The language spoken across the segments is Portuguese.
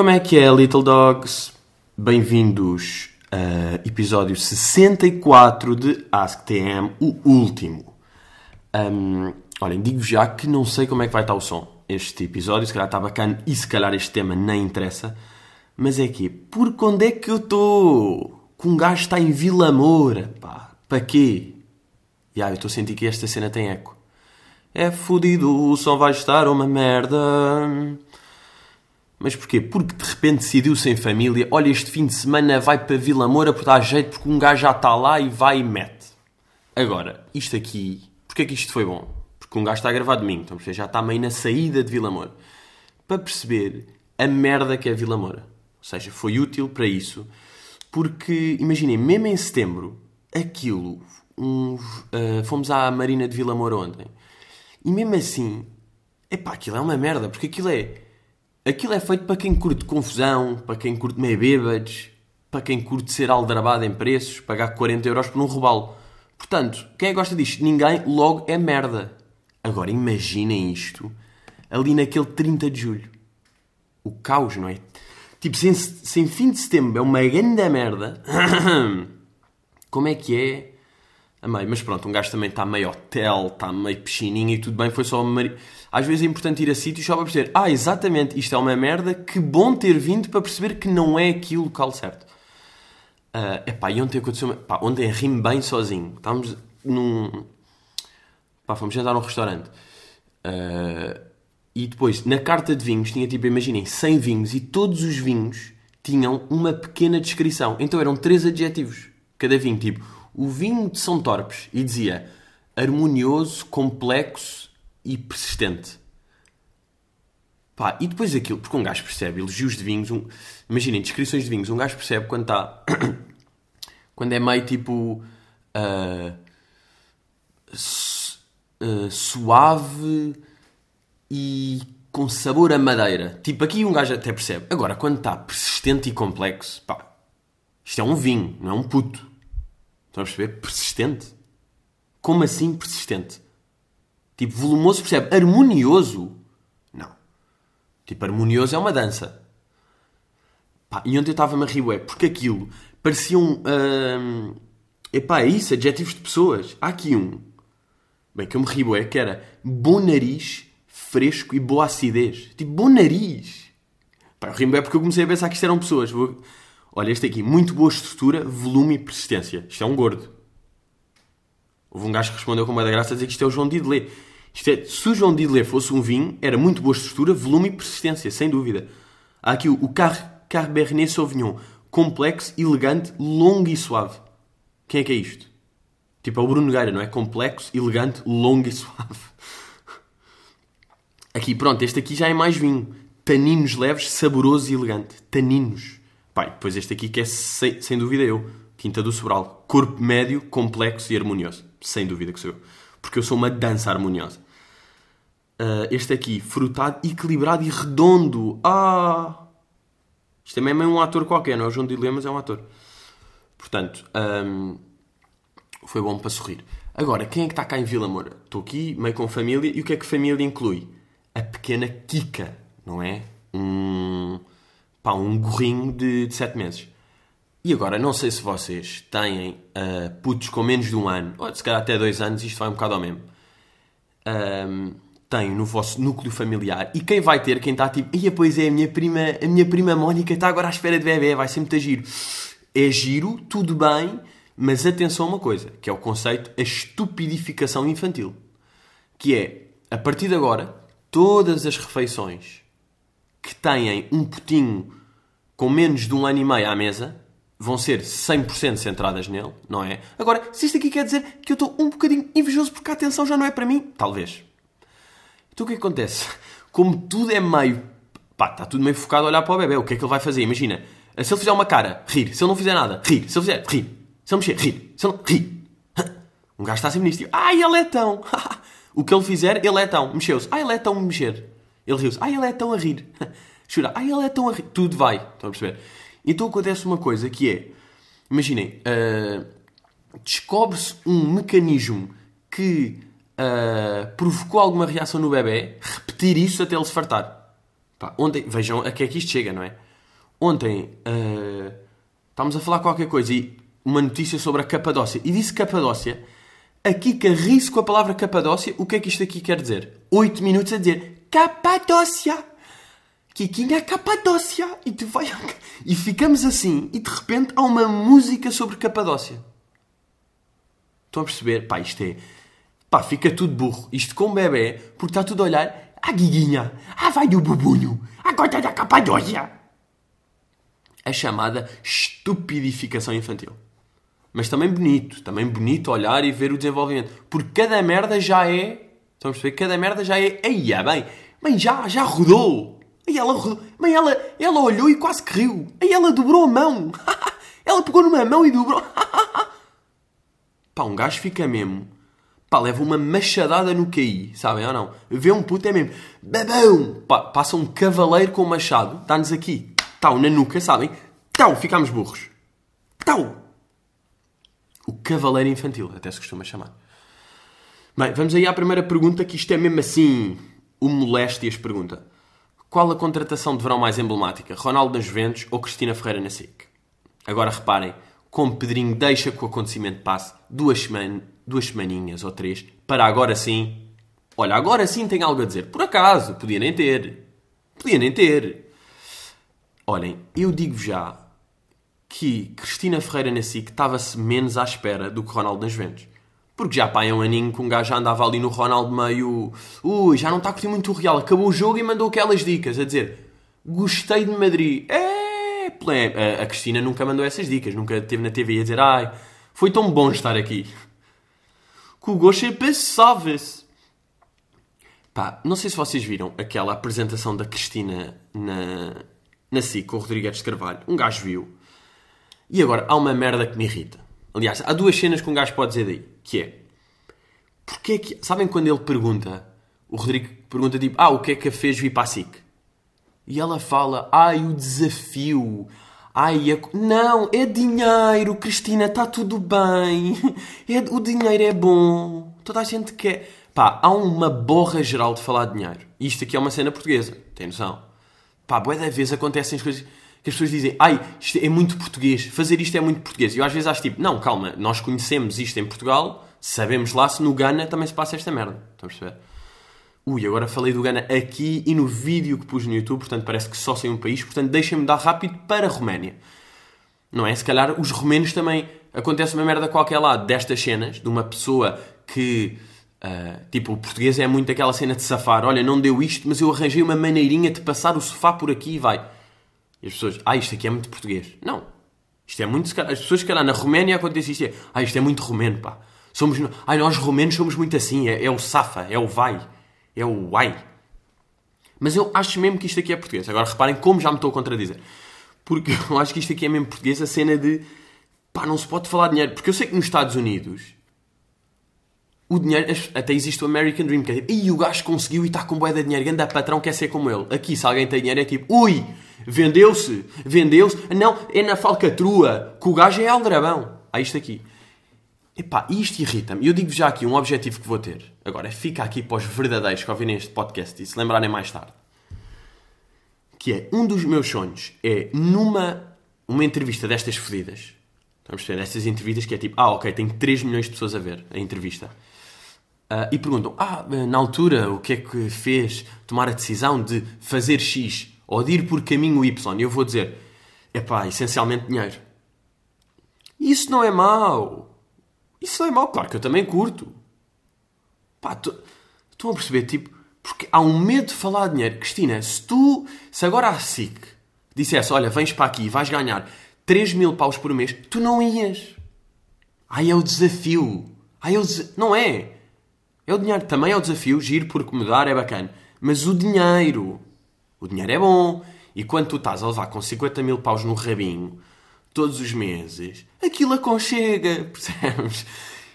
Como é que é, Little Dogs? Bem-vindos a episódio 64 de AskTM, o último. Um, olhem, digo já que não sei como é que vai estar o som. Este episódio, se calhar está bacana e se calhar este tema nem interessa. Mas é que, por onde é que eu estou? Que um gajo está em Vila Moura, pá. Para quê? E ah, eu estou a sentir que esta cena tem eco. É fodido, o som vai estar uma merda. Mas porquê? Porque de repente decidiu sem família, olha, este fim de semana vai para Vila Moura porque dá jeito, porque um gajo já está lá e vai e mete. Agora, isto aqui, porquê é que isto foi bom? Porque um gajo está a gravar domingo, então já está meio na saída de Vila Moura. Para perceber a merda que é Vila Moura. Ou seja, foi útil para isso. Porque, imaginem, mesmo em setembro, aquilo, um, uh, fomos à Marina de Vila Moura ontem, e mesmo assim, epá, aquilo é uma merda, porque aquilo é Aquilo é feito para quem curte confusão, para quem curte meio bêbados, para quem curte ser aldrabado em preços, pagar 40 euros por um robalo. Portanto, quem que gosta disto? Ninguém, logo é merda. Agora imaginem isto ali naquele 30 de julho. O caos, não é? Tipo, sem, sem fim de setembro é uma grande merda. Como é que é? Amei, mas pronto, um gajo também está meio hotel, está meio piscininha e tudo bem, foi só uma às vezes é importante ir a sítios só para perceber, ah, exatamente, isto é uma merda, que bom ter vindo para perceber que não é aqui o local certo. Uh, epá, e ontem aconteceu, pá, ontem ri-me bem sozinho. Estávamos num, pá, fomos jantar num restaurante. Uh, e depois, na carta de vinhos, tinha tipo, imaginem, 100 vinhos e todos os vinhos tinham uma pequena descrição. Então eram três adjetivos, cada vinho, tipo, o vinho de São Torpes, e dizia harmonioso, complexo e persistente. Pá, e depois aquilo, porque um gajo percebe elogios de vinhos, um, imaginem, descrições de vinhos, um gajo percebe quando está. quando é meio tipo. Uh, uh, suave e com sabor a madeira. Tipo, aqui um gajo até percebe. Agora, quando está persistente e complexo, pá, isto é um vinho, não é um puto. Estão a perceber? Persistente. Como assim persistente? Tipo, volumoso, percebe? Harmonioso? Não. Tipo, harmonioso é uma dança. Pá, e ontem eu estava-me a rir, ué, porque aquilo parecia um. Hum, epá, é isso, adjetivos de pessoas. Há aqui um. Bem, que eu me rio, é que era bom nariz, fresco e boa acidez. Tipo, bom nariz. Pá, eu rio é porque eu comecei a pensar que isto eram pessoas. Vou... Olha, este aqui, muito boa estrutura, volume e persistência. Isto é um gordo. Houve um gajo que respondeu com uma da graça a dizer que isto é o João Didelé. Isto é, se o João Didelé fosse um vinho, era muito boa estrutura, volume e persistência, sem dúvida. Há aqui o, o Car Cabernet Sauvignon, complexo, elegante, longo e suave. Quem é que é isto? Tipo, é o Bruno Nogueira, não é? Complexo, elegante, longo e suave. Aqui, pronto, este aqui já é mais vinho. Taninos leves, saboroso e elegante. Taninos. Pai, depois este aqui que é sem, sem dúvida eu. Quinta do Sobral. Corpo médio, complexo e harmonioso. Sem dúvida que sou eu porque eu sou uma dança harmoniosa. Uh, este aqui, frutado, equilibrado e redondo. Ah! Isto também é meio um ator qualquer, não é o João Dilemas, é um ator. Portanto, um, foi bom para sorrir. Agora, quem é que está cá em Vila Moura? Estou aqui, meio com família, e o que é que família inclui? A pequena Kika, não é? Um, pá, um gorrinho de, de sete meses. E agora, não sei se vocês têm uh, putos com menos de um ano, ou se calhar até dois anos, isto vai um bocado ao mesmo. Um, têm no vosso núcleo familiar. E quem vai ter, quem está tipo, e pois é, a minha prima, a minha prima Mónica está agora à espera de bebê, vai ser muito giro. É giro, tudo bem, mas atenção a uma coisa, que é o conceito a estupidificação infantil. Que é, a partir de agora, todas as refeições que têm um putinho com menos de um ano e meio à mesa, vão ser 100% centradas nele, não é? Agora, se isto aqui quer dizer que eu estou um bocadinho invejoso porque a atenção já não é para mim, talvez. Então o que, é que acontece? Como tudo é meio. pá, está tudo meio focado a olhar para o bebê, o que é que ele vai fazer? Imagina, se ele fizer uma cara, rir. Se ele não fizer nada, rir. Se ele fizer, rir. Se ele mexer, rir. Se ele não, rir. Um gajo está sempre nisto. Ai, ele é tão. o que ele fizer, ele é tão. Mexeu-se. Ai, ele é tão mexer. Ele riu-se. Ai, ele é tão a rir. Chora. Ai, ele é tão a rir. Tudo vai. Estão a perceber? Então acontece uma coisa que é, imaginem, uh, descobre-se um mecanismo que uh, provocou alguma reação no bebê, repetir isso até ele se fartar. Pá, ontem, vejam a que é que isto chega, não é? ontem uh, estávamos a falar qualquer coisa e uma notícia sobre a Capadócia. E disse Capadócia. A Kika ri-se com a palavra Capadócia. O que é que isto aqui quer dizer? Oito minutos a dizer Capadócia. Kikinha Capadócia. E tu vai... E ficamos assim. E de repente há uma música sobre Capadócia. Estão a perceber? Pá, isto é... Pá, fica tudo burro. Isto com bebê, porque está tudo a olhar. Ah, Guiguinha. Ah, vai o bubunho. A gota da Capadócia. A chamada estupidificação infantil. Mas também bonito. Também bonito olhar e ver o desenvolvimento. Porque cada merda já é... Estão a perceber? Cada merda já é... Eia, bem... Mãe, já, já rodou. Aí ela rodou. Mãe, ela, ela olhou e quase que riu. Aí ela dobrou a mão. ela pegou numa mão e dobrou. Pá, um gajo fica mesmo. Pá, leva uma machadada no QI, sabem ou não? Vê um puto é mesmo. Babão! Pá, passa um cavaleiro com um machado, dá-nos aqui. Tau, na nuca, sabem? Tau, ficámos burros. Tau! O cavaleiro infantil, até se costuma chamar. Bem, vamos aí à primeira pergunta, que isto é mesmo assim. O moléstias pergunta. Qual a contratação de verão mais emblemática? Ronaldo nas Juventus ou Cristina Ferreira na SIC? Agora reparem, como Pedrinho deixa que o acontecimento passe duas, seman duas semaninhas ou três, para agora sim. Olha, agora sim tem algo a dizer. Por acaso, podia nem ter. Podia nem ter. Olhem, eu digo já que Cristina Ferreira na SIC estava-se menos à espera do que Ronaldo nas Juventus. Porque já pá, é um aninho que um gajo já andava ali no Ronaldo meio... Ui, já não está a curtir muito o Real. Acabou o jogo e mandou aquelas dicas a dizer... Gostei de Madrid. É... A Cristina nunca mandou essas dicas. Nunca esteve na TV a dizer... Ai, foi tão bom estar aqui. Que o gosto é pensável-se. Pá, não sei se vocês viram aquela apresentação da Cristina na, na SIC com o Rodrigues de Carvalho. Um gajo viu. E agora, há uma merda que me irrita. Aliás, há duas cenas que um gajo pode dizer daí. Que é... Porquê que... Sabem quando ele pergunta... O Rodrigo pergunta tipo... Ah, o que é que a fez vir para a SIC? E ela fala... Ai, o desafio... Ai, não, é dinheiro, Cristina, está tudo bem. É... O dinheiro é bom. Toda a gente quer. Pá, há uma borra geral de falar de dinheiro. Isto aqui é uma cena portuguesa, tem noção? Pá, boa da vez acontecem as coisas que as pessoas dizem, ai, isto é muito português, fazer isto é muito português. E eu às vezes acho tipo, não, calma, nós conhecemos isto em Portugal, sabemos lá se no Ghana também se passa esta merda. Estão a perceber? Ui, agora falei do Ghana aqui e no vídeo que pus no YouTube, portanto parece que só sei um país, portanto deixem-me dar rápido para a Roménia. Não é? Se calhar os romenos também acontece uma merda qualquer lá destas cenas, de uma pessoa que. Uh, tipo, o português é muito aquela cena de safar. Olha, não deu isto, mas eu arranjei uma maneirinha de passar o sofá por aqui e vai. E as pessoas, ah, isto aqui é muito português. Não. Isto é muito. As pessoas, que calhar, na Roménia acontece isto. É, ah, isto é muito romeno, pá. Somos. Ai, nós romenos somos muito assim. É, é o safa, é o vai, é o ai. Mas eu acho mesmo que isto aqui é português. Agora reparem como já me estou a contradizer. Porque eu acho que isto aqui é mesmo português, a cena de. pá, não se pode falar de dinheiro. Porque eu sei que nos Estados Unidos. O dinheiro, até existe o American Dream, que é tipo, e o gajo conseguiu e está com boeda de dinheiro, ganda patrão quer ser como ele. Aqui, se alguém tem dinheiro, é tipo, ui, Vendeu-se, vendeu-se. Não, é na falcatrua, que o gajo é aldrabão. Há isto aqui. Epá, isto irrita-me. Eu digo já aqui um objetivo que vou ter. Agora, fica aqui para os verdadeiros que ouvirem este podcast e se lembrarem mais tarde. Que é, um dos meus sonhos é numa uma entrevista destas fodidas. Estamos a ver, destas entrevistas que é tipo, ah, ok, tenho 3 milhões de pessoas a ver a entrevista. Uh, e perguntam, ah, na altura, o que é que fez tomar a decisão de fazer X? Ou de ir por caminho Y, eu vou dizer, é pá, essencialmente dinheiro. Isso não é mau. Isso não é mau, claro que eu também curto. Pá, estão a perceber, tipo, porque há um medo de falar de dinheiro. Cristina, se tu, se agora a SIC dissesse, olha, vens para aqui e vais ganhar 3 mil paus por mês, tu não ias. Ai, é o desafio. Ai, é o. Não é. É o dinheiro. Também é o desafio, giro porque mudar é bacana. Mas o dinheiro, o dinheiro é bom. E quando tu estás a levar com 50 mil paus no rabinho, todos os meses, aquilo aconchega, percebes?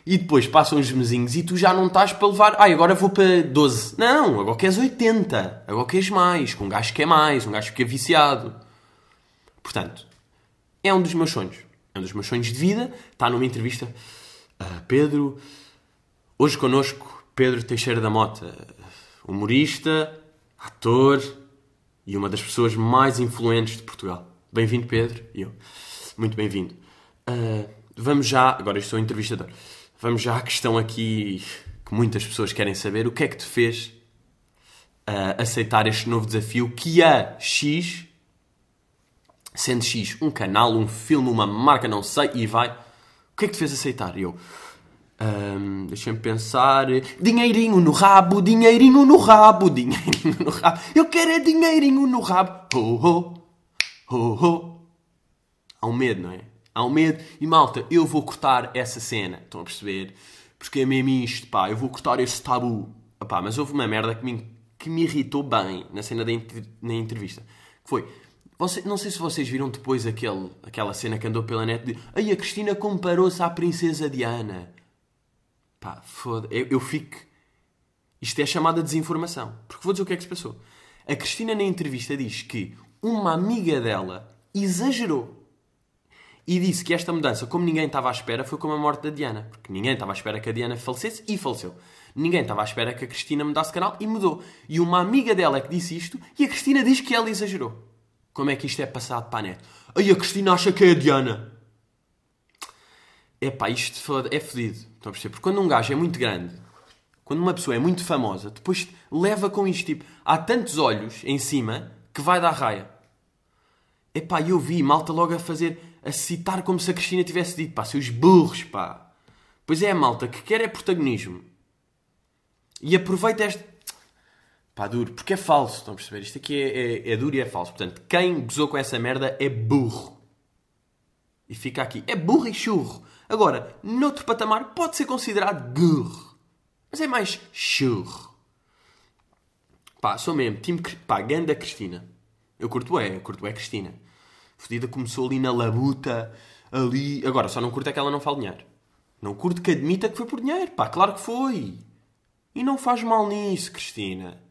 E depois passam uns mesinhos e tu já não estás para levar. Ah, agora vou para 12. Não, agora queres 80. Agora queres mais. Com um gajo que é mais. Um gajo que é viciado. Portanto, é um dos meus sonhos. É um dos meus sonhos de vida. Está numa entrevista. Uh, Pedro. Hoje connosco, Pedro Teixeira da Mota. Humorista, ator, e uma das pessoas mais influentes de Portugal. Bem-vindo, Pedro. E eu, muito bem-vindo. Uh, vamos já, agora eu sou entrevistador, vamos já à questão aqui que muitas pessoas querem saber. O que é que te fez uh, aceitar este novo desafio que a X, sendo X um canal, um filme, uma marca, não sei, e vai. O que é que te fez aceitar? E eu, um, Deixa-me pensar. Dinheirinho no rabo, dinheirinho no rabo, dinheirinho no rabo. Eu quero é dinheirinho no rabo. Oh, oh, oh, oh. Há um medo, não é? Há um medo. E malta, eu vou cortar essa cena. Estão a perceber? Porque é mesmo isto, pá. Eu vou cortar esse tabu. Epá, mas houve uma merda que me, que me irritou bem na cena da na entrevista. Que foi. Você, não sei se vocês viram depois aquele, aquela cena que andou pela net de. Aí a Cristina comparou-se à Princesa Diana. Pá, foda eu, eu fico. Isto é chamada desinformação. Porque vou dizer o que é que se passou. A Cristina, na entrevista, diz que uma amiga dela exagerou e disse que esta mudança, como ninguém estava à espera, foi como a morte da Diana. Porque ninguém estava à espera que a Diana falecesse e faleceu. Ninguém estava à espera que a Cristina mudasse canal e mudou. E uma amiga dela é que disse isto e a Cristina diz que ela exagerou. Como é que isto é passado para a net? Aí a Cristina acha que é a Diana. É pá, isto é fodido. Estão a perceber? Porque quando um gajo é muito grande, quando uma pessoa é muito famosa, depois leva com isto tipo, há tantos olhos em cima que vai dar raia. É pá, eu vi malta logo a fazer, a citar como se a Cristina tivesse dito, pá, seus burros, pá. Pois é, a malta que quer é protagonismo. E aproveita este. Pá, duro, porque é falso, estão a perceber? Isto aqui é, é, é duro e é falso. Portanto, quem gozou com essa merda é burro. E fica aqui. É burro e churro. Agora, noutro patamar, pode ser considerado gurro. Mas é mais churro. Pá, sou mesmo. Time, pá, ganda Cristina. Eu curto é, eu curto é Cristina. Fodida começou ali na labuta, ali... Agora, só não curto é que ela não fale dinheiro. Não curto que admita que foi por dinheiro. Pá, claro que foi. E não faz mal nisso, Cristina.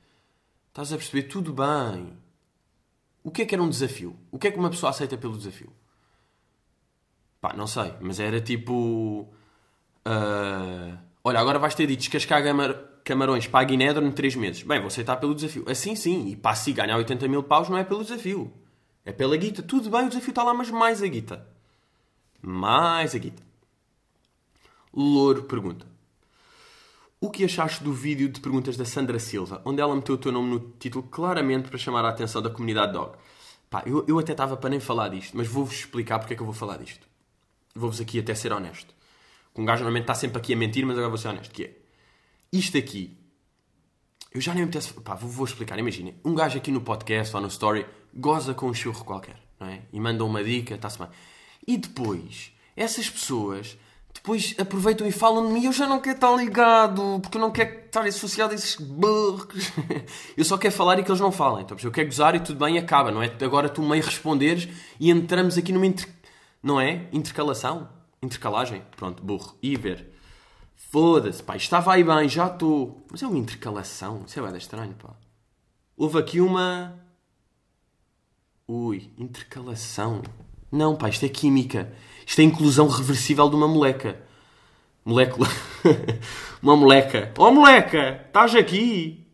Estás a perceber? Tudo bem. O que é que era um desafio? O que é que uma pessoa aceita pelo desafio? Pá, não sei, mas era tipo. Uh, olha, agora vais ter de descascar camarões para a Guiné durante 3 meses. Bem, vou aceitar pelo desafio. Assim sim, e para se ganhar 80 mil paus não é pelo desafio. É pela guita. Tudo bem, o desafio está lá, mas mais a guita. Mais a guita. Louro pergunta. O que achaste do vídeo de perguntas da Sandra Silva, onde ela meteu o teu nome no título claramente para chamar a atenção da comunidade dog? Pá, eu, eu até estava para nem falar disto, mas vou-vos explicar porque é que eu vou falar disto vou-vos aqui até ser honesto. Um gajo normalmente está sempre aqui a mentir, mas agora vou ser honesto. Que é, isto aqui, eu já nem me apetece... Pá, vou, vou explicar. Imaginem, um gajo aqui no podcast ou no story goza com um churro qualquer, não é? E manda uma dica, está-se bem. E depois, essas pessoas depois aproveitam e falam de mim eu já não quero estar ligado, porque eu não quero estar associado a esses burros. eu só quero falar e que eles não falem. Então, eu quero gozar e tudo bem acaba, não é? Agora tu meio responderes e entramos aqui numa inter não é? Intercalação. Intercalagem. Pronto, burro. E ver. Foda-se, pá. Estava aí bem, já estou. Mas é uma intercalação. Isso é bem estranho, pá. Houve aqui uma. Ui, intercalação. Não, pá, isto é química. Isto é inclusão reversível de uma moleca. Molécula. uma moleca. Oh, moleca! Estás aqui!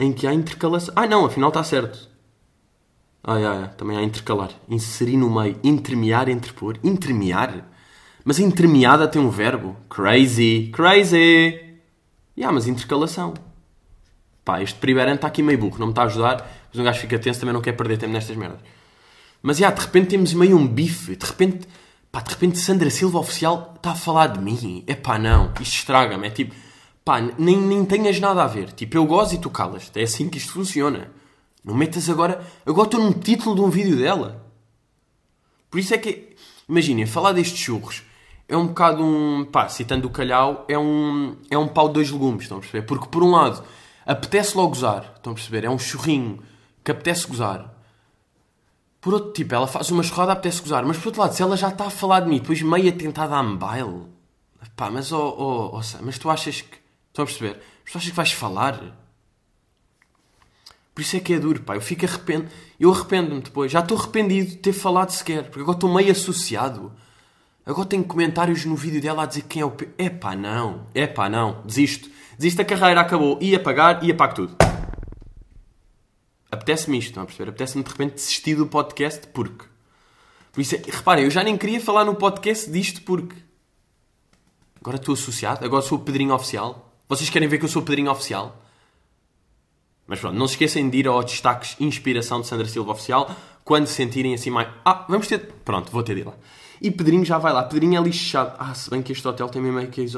Em que há intercalação. Ah, não, afinal está certo. Ah, ah, também há intercalar. Inserir no meio. Intermear, entrepor. Intermear? Mas intermeada tem um verbo. Crazy. Crazy. Yeah, mas intercalação. Pá, este primeiro está aqui meio burro. Não me está a ajudar. Mas um gajo fica tenso também não quer perder tempo nestas merdas. Mas, yeah, de repente temos meio um bife. De repente... Pá, de repente Sandra Silva Oficial está a falar de mim. É pá, não. Isto estraga-me. É tipo... Pá, nem, nem tenhas nada a ver. Tipo, eu gosto e tu calas. É assim que isto funciona. Não metas agora. Agora estou num título de um vídeo dela. Por isso é que. Imaginem, falar destes churros é um bocado um. pá, citando o calhau, é um, é um pau de dois legumes, estão a perceber? Porque por um lado, apetece logo gozar, estão a perceber? É um churrinho que apetece gozar. Por outro tipo, ela faz uma churrada, apetece gozar. Mas por outro lado, se ela já está a falar de mim, depois meio a tentar dar-me baile, pá, mas oh, oh, oh, mas tu achas que. Estão a perceber? Mas tu achas que vais falar? Por isso é que é duro, pá. Eu fico arrependido. Eu arrependo-me depois. Já estou arrependido de ter falado sequer. Porque agora estou meio associado. Agora tenho comentários no vídeo dela a dizer quem é o. É pá, não. É pá, não. Desisto. Desisto da carreira, acabou. Ia pagar e apago tudo. apetece-me isto, estão a perceber? Apetece-me de repente desistir do podcast porque. Por isso, é, reparem, eu já nem queria falar no podcast disto porque. Agora estou associado, agora sou o Pedrinho Oficial. Vocês querem ver que eu sou o Pedrinho Oficial? Mas pronto, não se esqueçem de ir aos destaques Inspiração de Sandra Silva Oficial quando sentirem assim mais. Ah, vamos ter. Pronto, vou ter de ir lá. E Pedrinho já vai lá. Pedrinho é lixado. Ah, se bem que este hotel tem mesmo aqueles,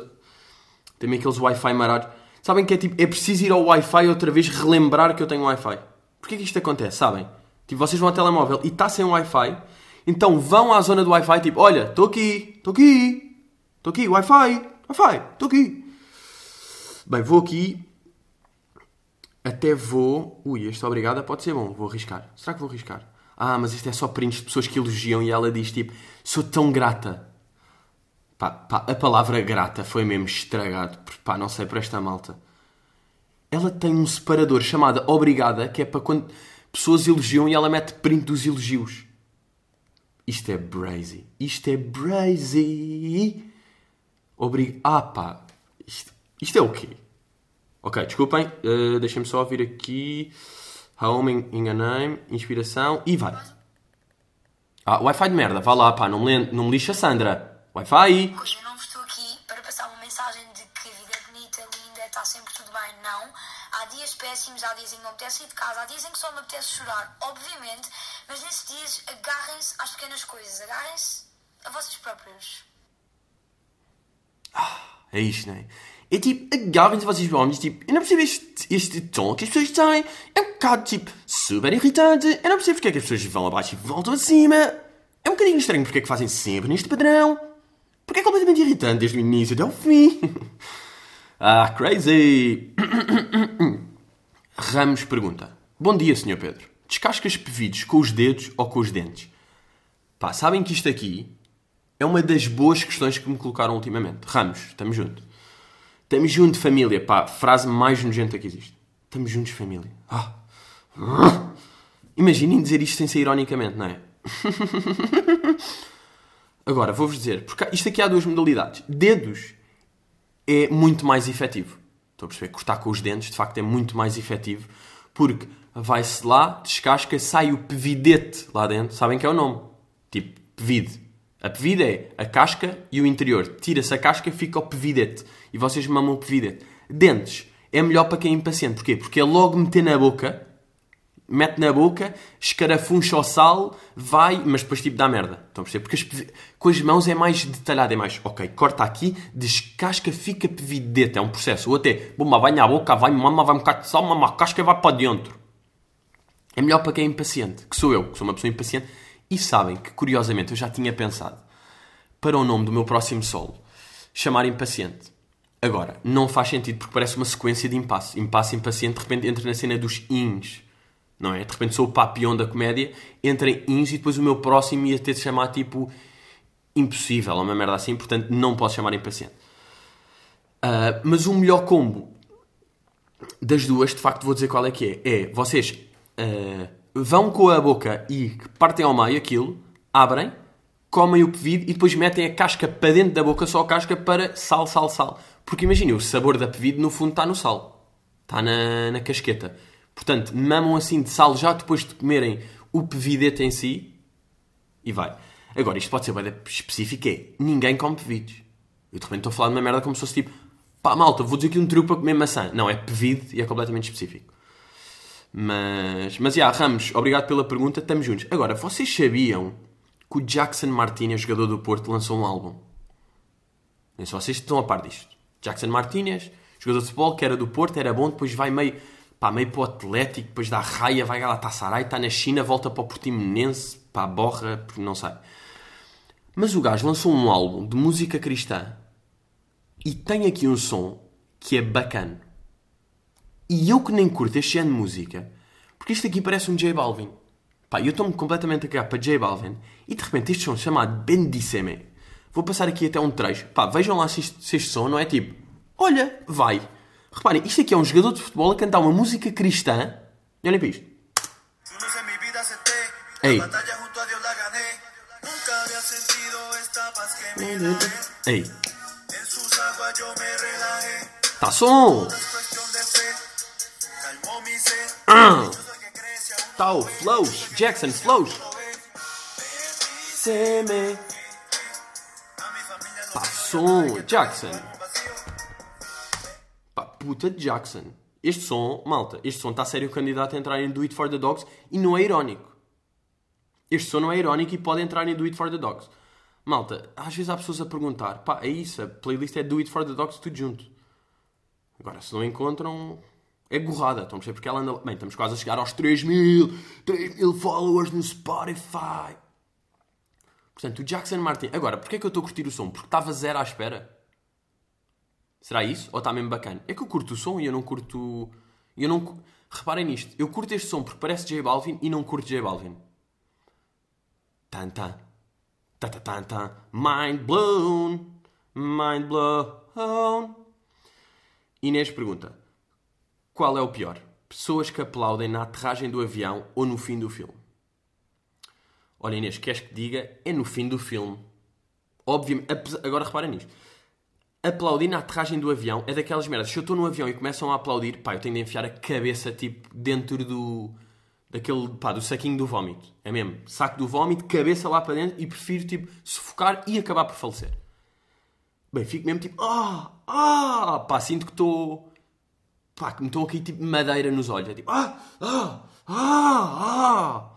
tem mesmo aqueles Wi-Fi marados. Sabem que é tipo, é preciso ir ao Wi-Fi outra vez relembrar que eu tenho Wi-Fi. Porquê que isto acontece, sabem? Tipo, vocês vão ao telemóvel e está sem Wi-Fi, então vão à zona do Wi-Fi, tipo, olha, estou aqui, estou aqui, estou aqui, Wi-Fi, Wi-Fi, estou aqui. Bem, vou aqui, até vou... Ui, esta obrigada pode ser bom, vou arriscar. Será que vou arriscar? Ah, mas isto é só prints de pessoas que elogiam e ela diz, tipo, sou tão grata. Pá, pá, a palavra grata foi mesmo estragado, pá, não sei, para esta malta. Ela tem um separador chamado Obrigada, que é para quando pessoas elogiam e ela mete print dos elogios. Isto é brazy. Isto é brazy. Obrig... Ah, pá. Isto, isto é o quê? Ok, desculpem. Uh, Deixem-me só ouvir aqui. Home, enganei Inspiração. E vai. Ah, Wi-Fi de merda. Vá lá, pá. Não me, não me lixa, Sandra. Wi-Fi. Hoje eu não estou aqui para passar uma mensagem de que a vida é bonita, linda, está sempre tudo bem. Não. Há dias péssimos, há dias em que não me apetece sair de casa, há dias em que só me apetece chorar, obviamente. Mas nesses dias, agarrem-se às pequenas coisas. Agarrem-se a vocês próprios. É isto, não é? É tipo, agarrem-se vocês homens, tipo, eu não percebo este, este tom que as pessoas têm. É um bocado, tipo, super irritante. Eu não percebo porque é que as pessoas vão abaixo e voltam acima. É um bocadinho estranho porque é que fazem sempre neste padrão. Porque é completamente irritante desde o início até o fim. ah, crazy! Ramos pergunta: Bom dia, Sr. Pedro. Descascas pevidos com os dedos ou com os dentes? Pá, sabem que isto aqui é uma das boas questões que me colocaram ultimamente. Ramos, estamos juntos. Estamos juntos, família. Pá, frase mais nojenta que existe. Estamos juntos, família. Ah. Imaginem dizer isto sem ser ironicamente, não é? Agora, vou-vos dizer, porque isto aqui há duas modalidades. Dedos é muito mais efetivo. Estou a perceber? Cortar com os dentes, de facto, é muito mais efetivo, porque vai-se lá, descasca, sai o pevidete lá dentro. Sabem que é o nome? Tipo, pevide. A pevide é a casca e o interior. Tira-se a casca, fica o pevidete. E vocês mamam o pevidete. Dentes é melhor para quem é impaciente. Porquê? Porque é logo meter na boca mete na boca, escarafuncha ao sal, vai, mas depois tipo dá merda. Estão a perceber? Porque as, com as mãos é mais detalhado, é mais, ok, corta aqui, descasca, fica pevideta, é um processo. Ou até, bomba, vai na boca, vai, mama, vai um bocado de sal, mama, a casca vai para dentro. É melhor para quem é impaciente, que sou eu, que sou uma pessoa impaciente. E sabem que, curiosamente, eu já tinha pensado para o nome do meu próximo solo chamar impaciente. Agora, não faz sentido porque parece uma sequência de impasse. Impasse, impaciente, de repente entra na cena dos ins não é? De repente sou o papião da comédia, entra em ins e depois o meu próximo ia ter de chamar tipo impossível, uma merda assim, portanto não posso chamar impaciente. Uh, mas o melhor combo das duas, de facto vou dizer qual é que é. É, vocês uh, vão com a boca e partem ao meio aquilo, abrem, comem o pevido e depois metem a casca para dentro da boca, só a casca para sal, sal, sal. Porque imaginem, o sabor da pevido no fundo está no sal. Está na, na casqueta. Portanto, mamam assim de sal já depois de comerem o pevidete em si e vai. Agora, isto pode ser bem específico, é ninguém come pevidos. Eu de repente estou a falar de uma merda como se fosse tipo pá, malta, vou dizer aqui um truque para comer maçã. Não, é pevide e é completamente específico. Mas, mas, yeah, Ramos, obrigado pela pergunta, estamos juntos. Agora, vocês sabiam que o Jackson Martinez, jogador do Porto, lançou um álbum? Nem se vocês estão a par disto. Jackson Martinez, jogador de futebol, que era do Porto, era bom, depois vai meio pá, meio para o Atlético, depois dá raia, vai Sarai, está na China, volta para o Portimonense, pá, borra, não sei. Mas o gajo lançou um álbum de música cristã e tem aqui um som que é bacana. E eu que nem curto este ano de música, porque isto aqui parece um J Balvin. Pá, eu estou-me completamente a cagar para J Balvin e de repente este som chamado Bendiceme. Vou passar aqui até um trecho. Pá, vejam lá se, isto, se este som não é tipo, olha, vai. Reparem, isto aqui é um jogador de futebol a cantar uma música cristã. E olhem para isto. Ei. Ei. Tá som! Tal, flows. Jackson, flows. Seme. Pá, som. Jackson. Pá, puta de Jackson. Este som, malta, este som está sério candidato a entrar em Do It For The Dogs e não é irónico. Este som não é irónico e pode entrar em Do It For The Dogs. Malta, às vezes há pessoas a perguntar, pá, é isso, a playlist é Do It For The Dogs tudo junto. Agora, se não encontram, é gorrada. Estão a perceber? Porque ela anda. Bem, estamos quase a chegar aos 3 mil, 3 mil followers no Spotify. Portanto, o Jackson Martin. Agora, porquê é que eu estou a curtir o som? Porque estava zero à espera. Será isso? Ou está mesmo bacana? É que eu curto o som e eu não curto. Eu não. Reparem nisto. Eu curto este som porque parece J Balvin e não curto J Balvin. Tan tan. Tan tan tan tan. Mind blown. Mind blown. Inês pergunta: Qual é o pior? Pessoas que aplaudem na aterragem do avião ou no fim do filme? Olha, Inês, queres que diga? É no fim do filme. Obviamente. Agora repara nisto. Aplaudir na aterragem do avião é daquelas merdas. Se eu estou no avião e começam a aplaudir, pá, eu tenho de enfiar a cabeça tipo dentro do. daquele. pá, do saquinho do vómito. É mesmo. Saco do vómito, cabeça lá para dentro e prefiro tipo sufocar e acabar por falecer. Bem, fico mesmo tipo. Ah! Ah! Pá, sinto que estou. Pá, que me estão aqui tipo madeira nos olhos. É tipo. Ah! Ah! Ah! Ah!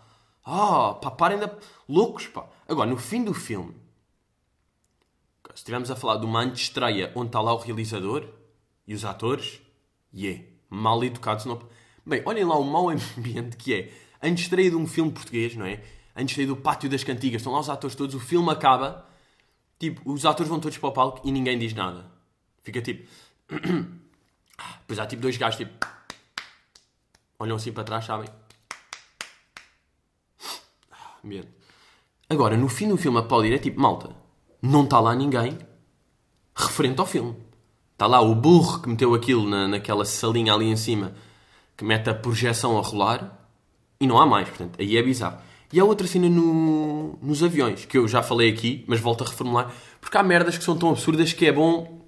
Ah! Pá, parem de. loucos, pá. Agora, no fim do filme se estivermos a falar de uma antestreia onde está lá o realizador e os atores, yeah, mal educados não. Bem, olhem lá o mau ambiente que é a antestreia de um filme português, não é? A antestreia do Pátio das Cantigas, estão lá os atores todos, o filme acaba, tipo, os atores vão todos para o palco e ninguém diz nada. Fica tipo. Depois há tipo dois gajos tipo. Olham assim para trás, sabem? Ambiente. Agora, no fim do filme, a Paulir é tipo, malta, não está lá ninguém referente ao filme. Está lá o burro que meteu aquilo na, naquela salinha ali em cima, que mete a projeção a rolar, e não há mais, portanto, aí é bizarro. E há outra cena no, nos aviões, que eu já falei aqui, mas volto a reformular, porque há merdas que são tão absurdas que é bom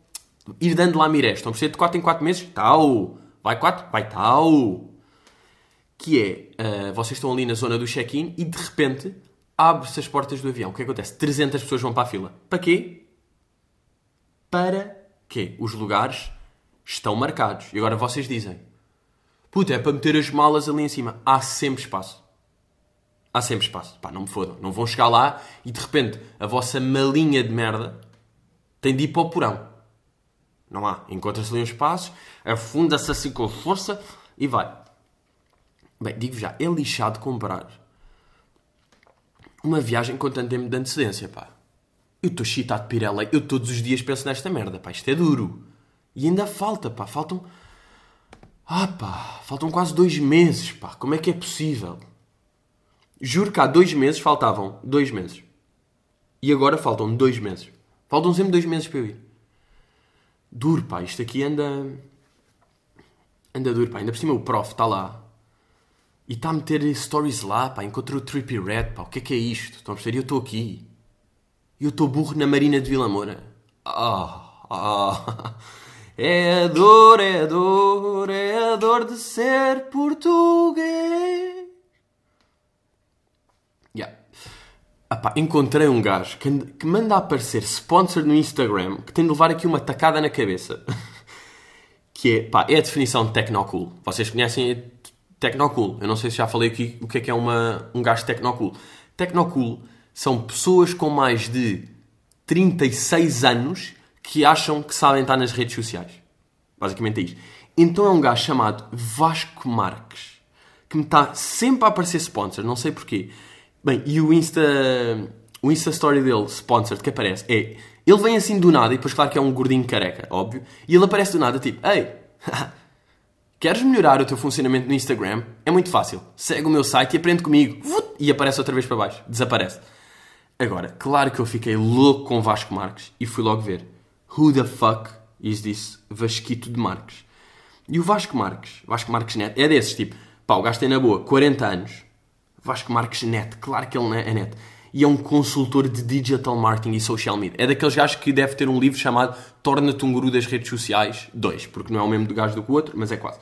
ir dando lá mirés. Estão a perceber? De 4 em 4 meses, tal. Vai 4, vai tal. Que é, uh, vocês estão ali na zona do check-in e de repente abre-se as portas do avião. O que, é acontece? 300 pessoas vão para a fila. Para quê? Para quê? Os lugares estão marcados. E agora vocês dizem: Puta, é para meter as malas ali em cima. Há sempre espaço. Há sempre espaço. Pá, não me fodam. Não vão chegar lá e de repente a vossa malinha de merda tem de ir para o porão. Não há. Encontra-se ali um espaço, afunda-se assim com força e vai. Bem, digo já, é lixado comprar uma viagem com tanto tempo de antecedência, pá. Eu estou chitado de Pirelli, eu todos os dias penso nesta merda, pá, isto é duro. E ainda falta, pá, faltam... Ah, pá, faltam quase dois meses, pá, como é que é possível? Juro que há dois meses faltavam dois meses. E agora faltam dois meses. Faltam sempre dois meses para eu ir. Duro, pá, isto aqui anda... Anda duro, pá, ainda por cima o prof está lá e está a meter stories lá, pá, encontrou o Trippy Red, pá, o que é que é isto? Estão a perceber? Eu estou aqui. Eu estou burro na Marina de Vila Moura. Ah, ah. É a dor, é a dor, é a dor de ser português. Yeah. Encontrei um gajo que, que manda aparecer sponsor no Instagram que tem de levar aqui uma tacada na cabeça. que é, pá, é a definição de Tecnocool. Vocês conhecem Tecnocool. Eu não sei se já falei aqui o que é que é uma, um gajo Tecnocool. Tecnocool são pessoas com mais de 36 anos que acham que sabem estar nas redes sociais. Basicamente é isto. Então é um gajo chamado Vasco Marques que me está sempre a aparecer sponsor, não sei porquê. Bem, e o Insta, o Insta Story dele, sponsor, que aparece, é. Ele vem assim do nada, e depois, claro que é um gordinho careca, óbvio, e ele aparece do nada, tipo, ei, Queres melhorar o teu funcionamento no Instagram? É muito fácil. Segue o meu site e aprende comigo. E aparece outra vez para baixo. Desaparece. Agora, claro que eu fiquei louco com Vasco Marques e fui logo ver. Who the fuck is this Vasquito de Marques? E o Vasco Marques, Vasco Marques Net, é desses tipo, pá, o gajo tem na boa 40 anos. Vasco Marques Net, claro que ele é net. E é um consultor de digital marketing e social media. É daqueles gajos que deve ter um livro chamado Torna-te um guru das redes sociais 2, porque não é o mesmo do gajo do que o outro, mas é quase.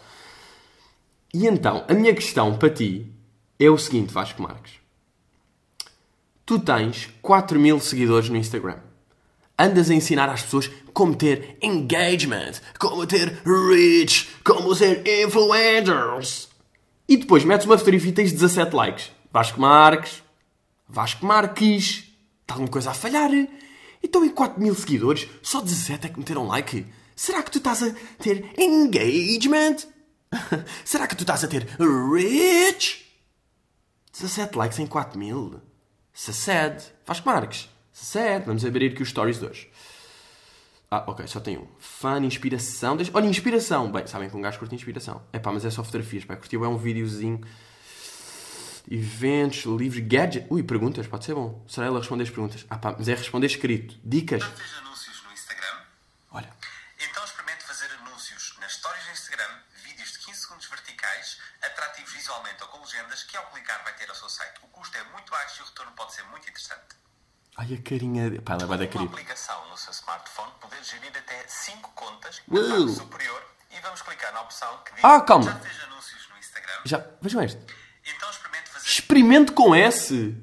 E então, a minha questão para ti é o seguinte, Vasco Marques. Tu tens 4 mil seguidores no Instagram. Andas a ensinar às pessoas como ter engagement, como ter reach, como ser influencers. E depois metes uma fotografia e tens 17 likes. Vasco Marques, Vasco Marques, está alguma coisa a falhar? Então em 4 mil seguidores, só 17 é que meteram like? Será que tu estás a ter engagement? Será que tu estás a ter reach? 17 likes em 4 mil. Saced. Vasco Marques. Saced. Vamos abrir aqui os stories de hoje. Ah, ok, só tem um. Fã, inspiração. Deixa... Olha, inspiração. Bem, sabem que um gajo curte inspiração. É pá, mas é só fotografias. Pá, curtiu é um videozinho. Eventos, livros, gadget. Ui, perguntas, pode ser bom. Será ela responder as perguntas? Ah pá, mas é responder escrito. Dicas. Já fez anúncios no Instagram? Olha. Então experimente fazer anúncios nas stories do Instagram, vídeos de 15 segundos verticais, atrativos visualmente ou com legendas, que ao clicar vai ter ao seu site. O custo é muito baixo e o retorno pode ser muito interessante. Ai, a carinha. Pá, ela vai dar Uma aplicação no seu smartphone, poder gerir até 5 contas na parte superior e vamos clicar na opção que diz Ah, calma. Já fez anúncios no Instagram? Já, vejam este. Então experimente fazer Experimente com S.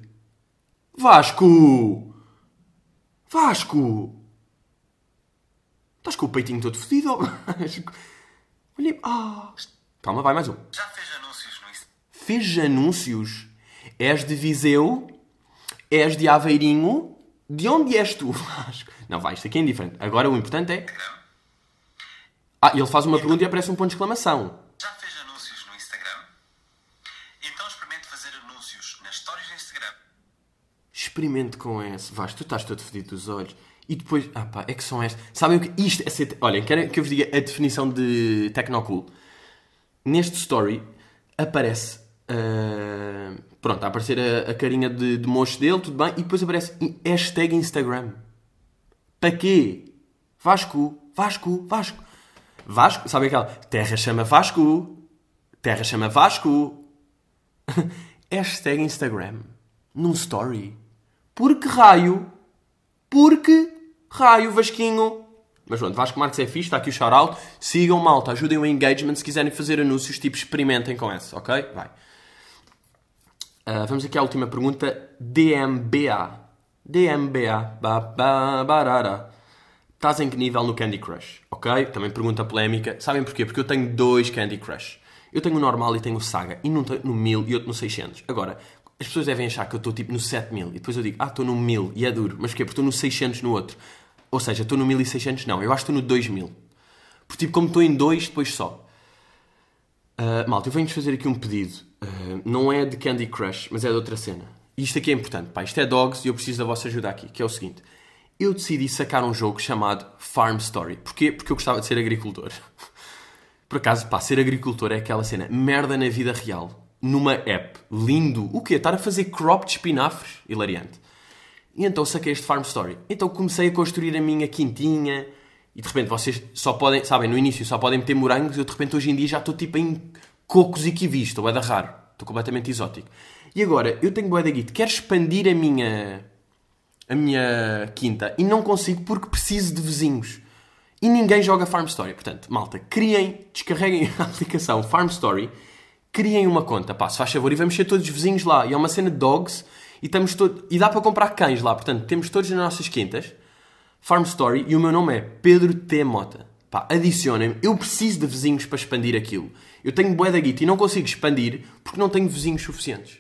Vasco! Vasco! Estás com o peitinho todo fedido? Olha. Ah! Calma, vai mais um. Já fez anúncios no Instagram? Fez anúncios. És de Viseu? És de Aveirinho? De onde és tu, Vasco? Não, vai, isto aqui é indiferente. Agora o importante é. Ah, ele faz uma pergunta e aparece um ponto de exclamação. Já fez anúncios no Instagram? Então experimente fazer anúncios nas stories do Instagram. Experimente com esse. Vasco, tu estás todo fedido dos olhos. E depois, ah pá, é que são estas. Sabem o que? Isto é ser. Olhem, querem que eu vos diga a definição de Tecnocool? Neste story aparece. Ah, pronto, a aparecer a, a carinha de, de mocho dele, tudo bem, e depois aparece hashtag Instagram. Para quê? Vasco, Vasco, Vasco. Vasco, sabe aquela? Terra chama Vasco. Terra chama Vasco. hashtag Instagram. Num story. Porque raio. Porque raio, Vasquinho. Mas pronto, Vasco Marques é fixe, está aqui o shout-out. Sigam malta, ajudem o engagement se quiserem fazer anúncios, tipo, experimentem com essa, ok? Vai. Ah, vamos aqui à última pergunta. DMBA. DMBA. Ba, ba, barara. Estás em que nível no Candy Crush? Ok? Também pergunta polémica. Sabem porquê? Porque eu tenho dois Candy Crush. Eu tenho o normal e tenho o Saga. E tenho no 1000 e outro no 600. Agora, as pessoas devem achar que eu estou tipo no 7000. E depois eu digo, ah, estou no 1000 e é duro. Mas porquê? Porque estou no 600 no outro. Ou seja, estou no 1600 não. Eu acho que estou no 2000. Porque tipo, como estou em dois, depois só. Uh, malta, eu venho-vos fazer aqui um pedido. Uh, não é de Candy Crush, mas é de outra cena. E isto aqui é importante, pá. Isto é Dogs e eu preciso da vossa ajuda aqui, que é o seguinte. Eu decidi sacar um jogo chamado Farm Story. Porquê? Porque eu gostava de ser agricultor. Por acaso, pá, ser agricultor é aquela cena. Merda na vida real. Numa app. Lindo. O quê? Estar a fazer crop de espinafres? Hilariante. E então saquei este Farm Story. Então comecei a construir a minha quintinha. E de repente vocês só podem, sabem, no início só podem meter morangos. Eu de repente hoje em dia já estou tipo em cocos e kiwis. Estou a dar raro. Estou completamente exótico. E agora, eu tenho boa da guito. Quero expandir a minha, a minha quinta. E não consigo porque preciso de vizinhos. E ninguém joga Farm Story. Portanto, malta, criem, descarreguem a aplicação Farm Story. Criem uma conta, pá, se faz favor. E vamos ser todos vizinhos lá. E é uma cena de dogs. E, estamos todo... e dá para comprar cães lá. Portanto, temos todos nas nossas quintas. Farm Story e o meu nome é Pedro T. Mota. Pá, adicionem-me. Eu preciso de vizinhos para expandir aquilo. Eu tenho bué da guita e não consigo expandir porque não tenho vizinhos suficientes.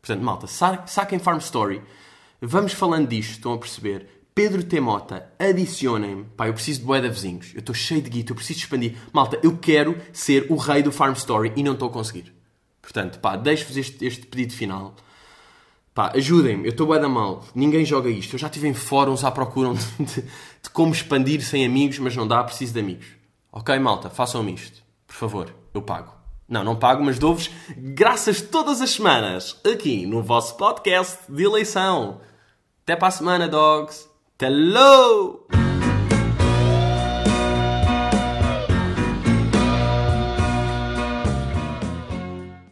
Portanto, malta, sa saquem Farm Story. Vamos falando disto, estão a perceber? Pedro T. Mota, adicionem-me. Pá, eu preciso de bué de vizinhos. Eu estou cheio de guita, eu preciso expandir. Malta, eu quero ser o rei do Farm Story e não estou a conseguir. Portanto, pá, deixo-vos este, este pedido final. Pá, ajudem-me, eu estou bué da mal. Ninguém joga isto. Eu já estive em fóruns à procura de, de, como expandir sem amigos, mas não dá, preciso de amigos. Ok, malta, façam-me isto. Por favor, eu pago. Não, não pago, mas dou-vos graças todas as semanas aqui no vosso podcast de eleição. Até para a semana, dogs. Hello!